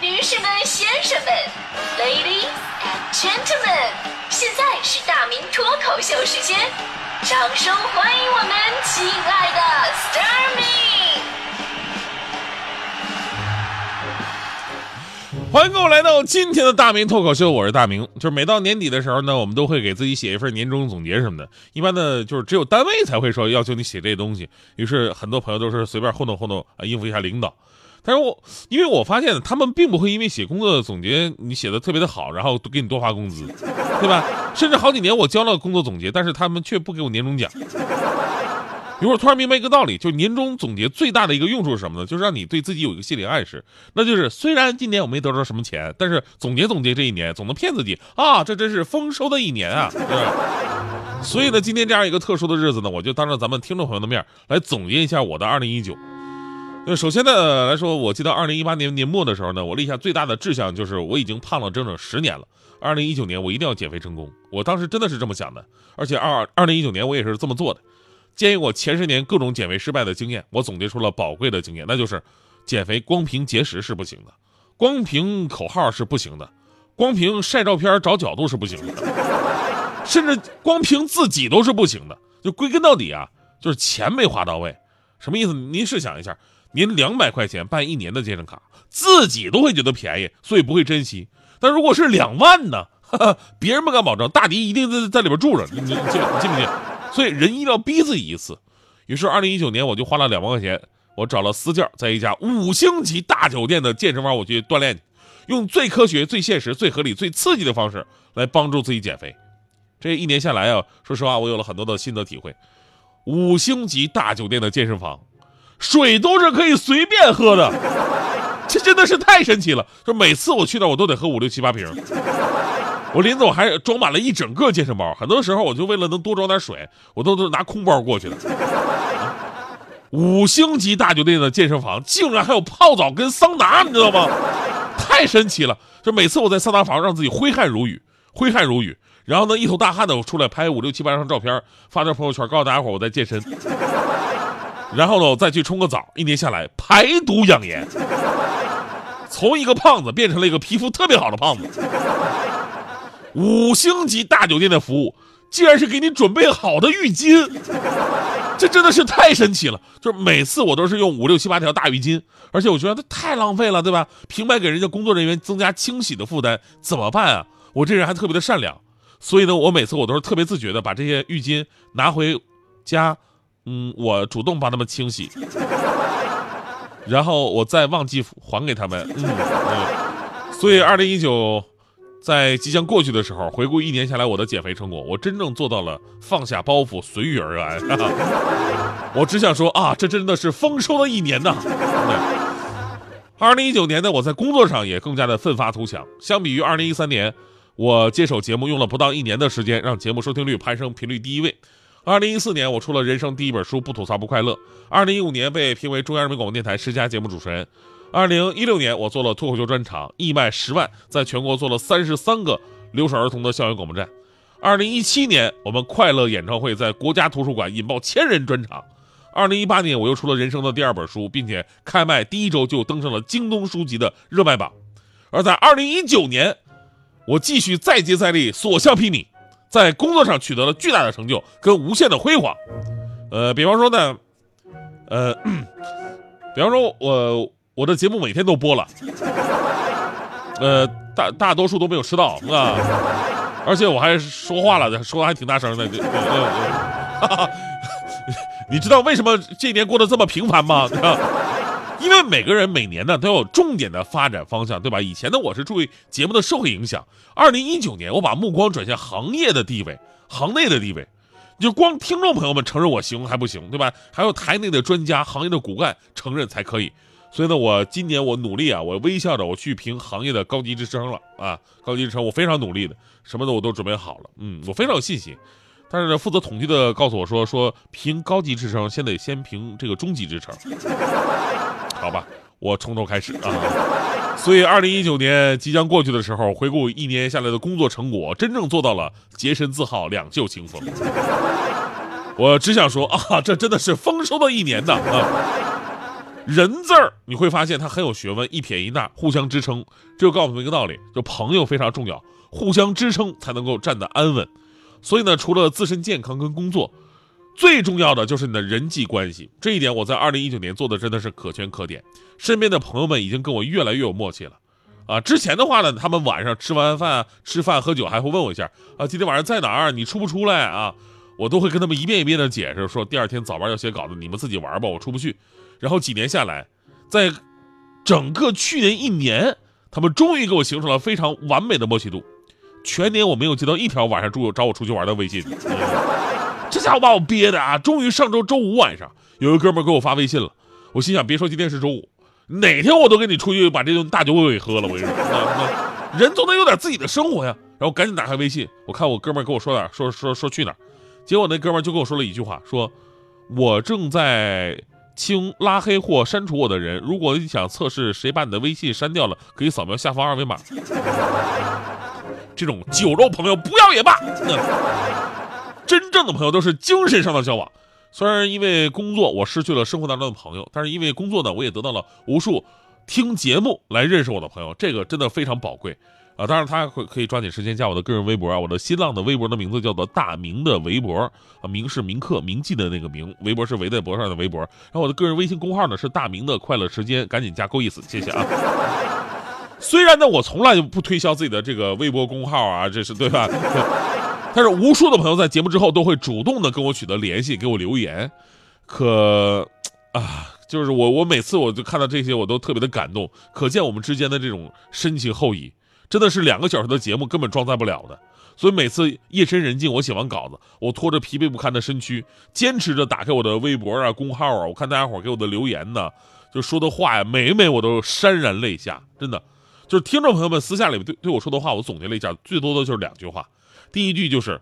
女士们、先生们，Ladies and Gentlemen，现在是大明脱口秀时间，掌声欢迎我们亲爱的 s t a r m y 欢迎各位来到今天的大明脱口秀，我是大明。就是每到年底的时候呢，我们都会给自己写一份年终总结什么的。一般呢，就是只有单位才会说要求你写这些东西。于是很多朋友都是随便糊弄糊弄啊，应付一下领导。但是我因为我发现他们并不会因为写工作总结你写的特别的好，然后给你多发工资，对吧？甚至好几年我交了工作总结，但是他们却不给我年终奖。一会儿突然明白一个道理，就年终总结最大的一个用处是什么呢？就是让你对自己有一个心理暗示，那就是虽然今年我没得到什么钱，但是总结总结这一年，总能骗自己啊，这真是丰收的一年啊！对吧所以呢，今天这样一个特殊的日子呢，我就当着咱们听众朋友的面来总结一下我的二零一九。那首先呢来说，我记得二零一八年年末的时候呢，我立下最大的志向就是我已经胖了整整十年了，二零一九年我一定要减肥成功。我当时真的是这么想的，而且二二零一九年我也是这么做的。鉴于我前十年各种减肥失败的经验，我总结出了宝贵的经验，那就是减肥光凭节食是不行的，光凭口号是不行的，光凭晒照片找角度是不行的，甚至光凭自己都是不行的。就归根到底啊，就是钱没花到位。什么意思？您试想一下，您两百块钱办一年的健身卡，自己都会觉得便宜，所以不会珍惜。但如果是两万呢？哈哈，别人不敢保证，大迪一定在在里边住着，你你信信不信？所以人一定要逼自己一次。于是，二零一九年我就花了两万块钱，我找了私教，在一家五星级大酒店的健身房，我去锻炼，用最科学、最现实、最合理、最刺激的方式来帮助自己减肥。这一年下来啊，说实话，我有了很多的心得体会。五星级大酒店的健身房，水都是可以随便喝的，这真的是太神奇了。就每次我去那，我都得喝五六七八瓶。我临走还装满了一整个健身包，很多时候我就为了能多装点水，我都都拿空包过去的。五星级大酒店的健身房竟然还有泡澡跟桑拿，你知道吗？太神奇了！就每次我在桑拿房让自己挥汗如雨，挥汗如雨，然后呢一头大汗的我出来拍五六七八张照片发到朋友圈，告诉大家伙我在健身。然后呢我再去冲个澡，一年下来排毒养颜，从一个胖子变成了一个皮肤特别好的胖子。五星级大酒店的服务，竟然是给你准备好的浴巾，这真的是太神奇了！就是每次我都是用五六七八条大浴巾，而且我觉得这太浪费了，对吧？平白给人家工作人员增加清洗的负担，怎么办啊？我这人还特别的善良，所以呢，我每次我都是特别自觉的把这些浴巾拿回家，嗯，我主动帮他们清洗，然后我再忘记还给他们，嗯嗯，所以二零一九。在即将过去的时候，回顾一年下来我的减肥成果，我真正做到了放下包袱，随遇而安。我只想说啊，这真的是丰收的一年呐！二零一九年呢，我在工作上也更加的奋发图强。相比于二零一三年，我接手节目用了不到一年的时间，让节目收听率攀升频率第一位。二零一四年，我出了人生第一本书《不吐槽不快乐》。二零一五年，被评为中央人民广播电台十佳节目主持人。二零一六年，我做了脱口秀专场，义卖十万，在全国做了三十三个留守儿童的校园广播站。二零一七年，我们快乐演唱会在国家图书馆引爆千人专场。二零一八年，我又出了人生的第二本书，并且开卖第一周就登上了京东书籍的热卖榜。而在二零一九年，我继续再接再厉，所向披靡，在工作上取得了巨大的成就跟无限的辉煌。呃，比方说呢，呃，比方说我。我的节目每天都播了，呃，大大多数都没有吃到啊，而且我还说话了，说的还挺大声的。你知道为什么这一年过得这么平凡吗？对 吧因为每个人每年呢都有重点的发展方向，对吧？以前呢我是注意节目的社会影响，二零一九年我把目光转向行业的地位、行内的地位，就光听众朋友们承认我行还不行，对吧？还有台内的专家、行业的骨干承认才可以。所以呢，我今年我努力啊，我微笑着我去评行业的高级职称了啊，高级职称我非常努力的，什么的我都准备好了，嗯，我非常有信心。但是呢，负责统计的告诉我说，说评高级职称先得先评这个中级职称，好吧，我从头开始啊。所以，二零一九年即将过去的时候，回顾一年下来的工作成果，真正做到了洁身自好，两袖清风。我只想说啊，这真的是丰收的一年呐啊！人字儿你会发现它很有学问，一撇一捺，互相支撑。这就告诉我们一个道理，就朋友非常重要，互相支撑才能够站得安稳。所以呢，除了自身健康跟工作，最重要的就是你的人际关系。这一点我在二零一九年做的真的是可圈可点，身边的朋友们已经跟我越来越有默契了。啊，之前的话呢，他们晚上吃完饭、吃饭喝酒还会问我一下啊，今天晚上在哪儿？你出不出来啊？我都会跟他们一遍一遍的解释，说第二天早班要写稿子，你们自己玩吧，我出不去。然后几年下来，在整个去年一年，他们终于给我形成了非常完美的默契度。全年我没有接到一条晚上住找我出去玩的微信，这家伙把我憋的啊！终于上周周五晚上，有一哥们给我发微信了，我心想，别说今天是周五，哪天我都跟你出去把这顿大酒给喝了。我跟你说，人总得有点自己的生活呀。然后赶紧打开微信，我看我哥们跟我说点说说说去哪儿，结果那哥们就跟我说了一句话，说我正在。清拉黑或删除我的人，如果你想测试谁把你的微信删掉了，可以扫描下方二维码。这种酒肉朋友不要也罢。真正的朋友都是精神上的交往。虽然因为工作我失去了生活当中的朋友，但是因为工作呢，我也得到了无数听节目来认识我的朋友，这个真的非常宝贵。啊，当然他会可以抓紧时间加我的个人微博啊，我的新浪的微博的名字叫做大明的微博啊，明是铭刻铭记的那个明，微博是围在脖上的微博。然后我的个人微信公号呢是大明的快乐时间，赶紧加够意思，谢谢啊。虽然呢我从来就不推销自己的这个微博公号啊，这是对吧？但是无数的朋友在节目之后都会主动的跟我取得联系，给我留言。可啊，就是我我每次我就看到这些我都特别的感动，可见我们之间的这种深情厚谊。真的是两个小时的节目根本装载不了的，所以每次夜深人静，我写完稿子，我拖着疲惫不堪的身躯，坚持着打开我的微博啊、公号啊，我看大家伙给我的留言呢，就说的话呀，每每我都潸然泪下。真的，就是听众朋友们私下里对对我说的话，我总结了一下，最多的就是两句话。第一句就是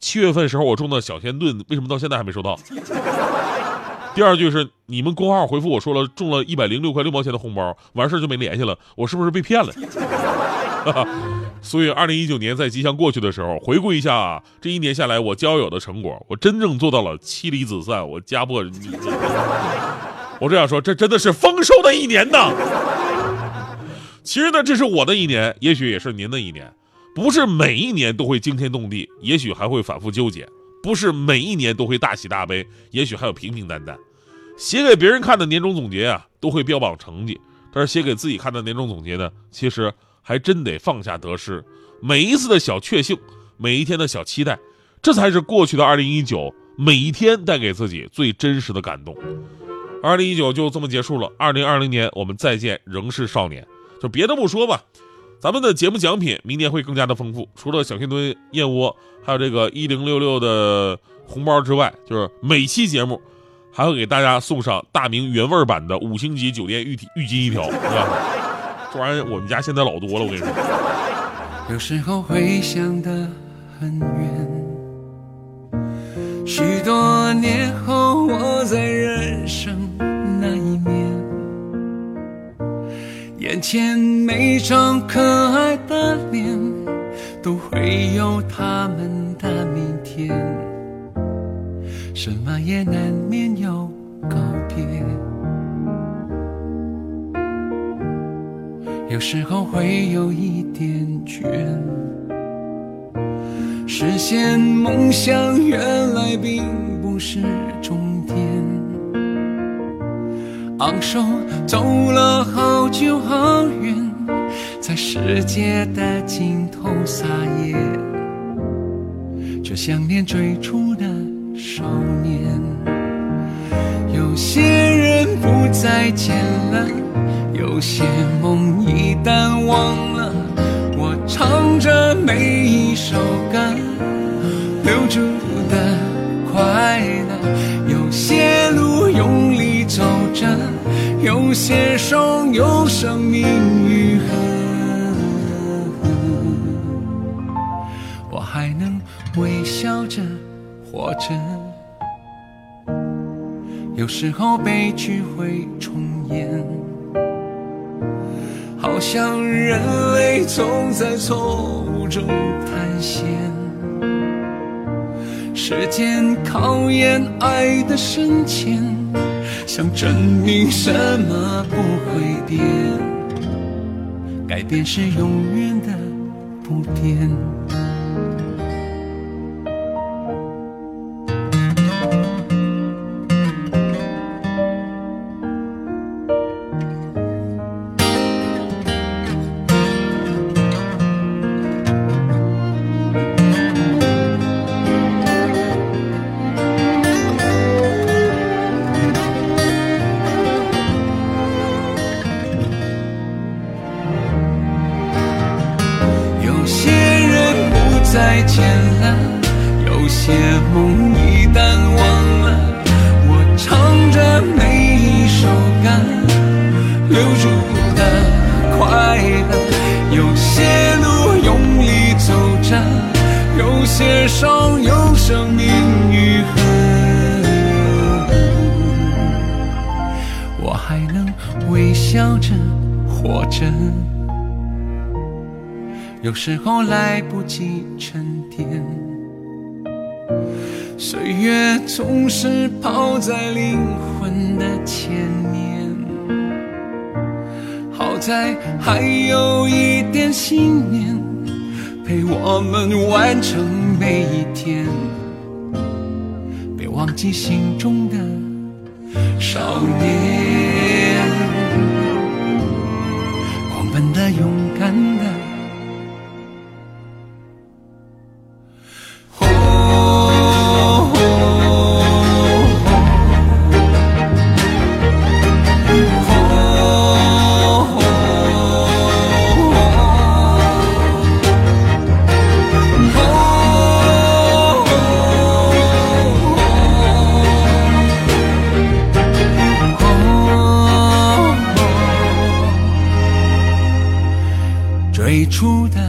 七月份时候我中的小天盾，为什么到现在还没收到？第二句是你们公号回复我说了中了一百零六块六毛钱的红包，完事就没联系了，我是不是被骗了？所以，二零一九年在即将过去的时候，回顾一下这一年下来我交友的成果，我真正做到了妻离子散，我家破人。我这样说，这真的是丰收的一年呐。其实呢，这是我的一年，也许也是您的一年。不是每一年都会惊天动地，也许还会反复纠结；不是每一年都会大喜大悲，也许还有平平淡淡。写给别人看的年终总结啊，都会标榜成绩，但是写给自己看的年终总结呢，其实。还真得放下得失，每一次的小确幸，每一天的小期待，这才是过去的二零一九每一天带给自己最真实的感动。二零一九就这么结束了，二零二零年我们再见，仍是少年。就别的不说吧，咱们的节目奖品明年会更加的丰富，除了小鲜炖燕窝，还有这个一零六六的红包之外，就是每期节目还会给大家送上大明原味版的五星级酒店浴体浴巾一条，是吧？这玩意儿我们家现在老多了，我跟你说。有时候会想得很远，许多年后我在人生那一面，眼前一张可爱的脸，都会有他们的明天，什么也难免有告别。有时候会有一点倦，实现梦想原来并不是终点。昂首走了好久好远，在世界的尽头撒野，却想念最初的少年。有些人不再见了。有些梦一旦忘了，我唱着每一首歌，留住的快乐。有些路用力走着，有些伤有生命我还能微笑着活着，有时候悲剧会重演。好像人类总在错误中探险，时间考验爱的深浅，想证明什么不会变，改变是永远的不变。留住的快乐。有些路用力走着，有些伤有生命愈合。我还能微笑着活着。有时候来不及沉淀，岁月总是跑在灵魂的前。好在还有一点信念，陪我们完成每一天。别忘记心中的少年，狂奔的，勇敢的。出的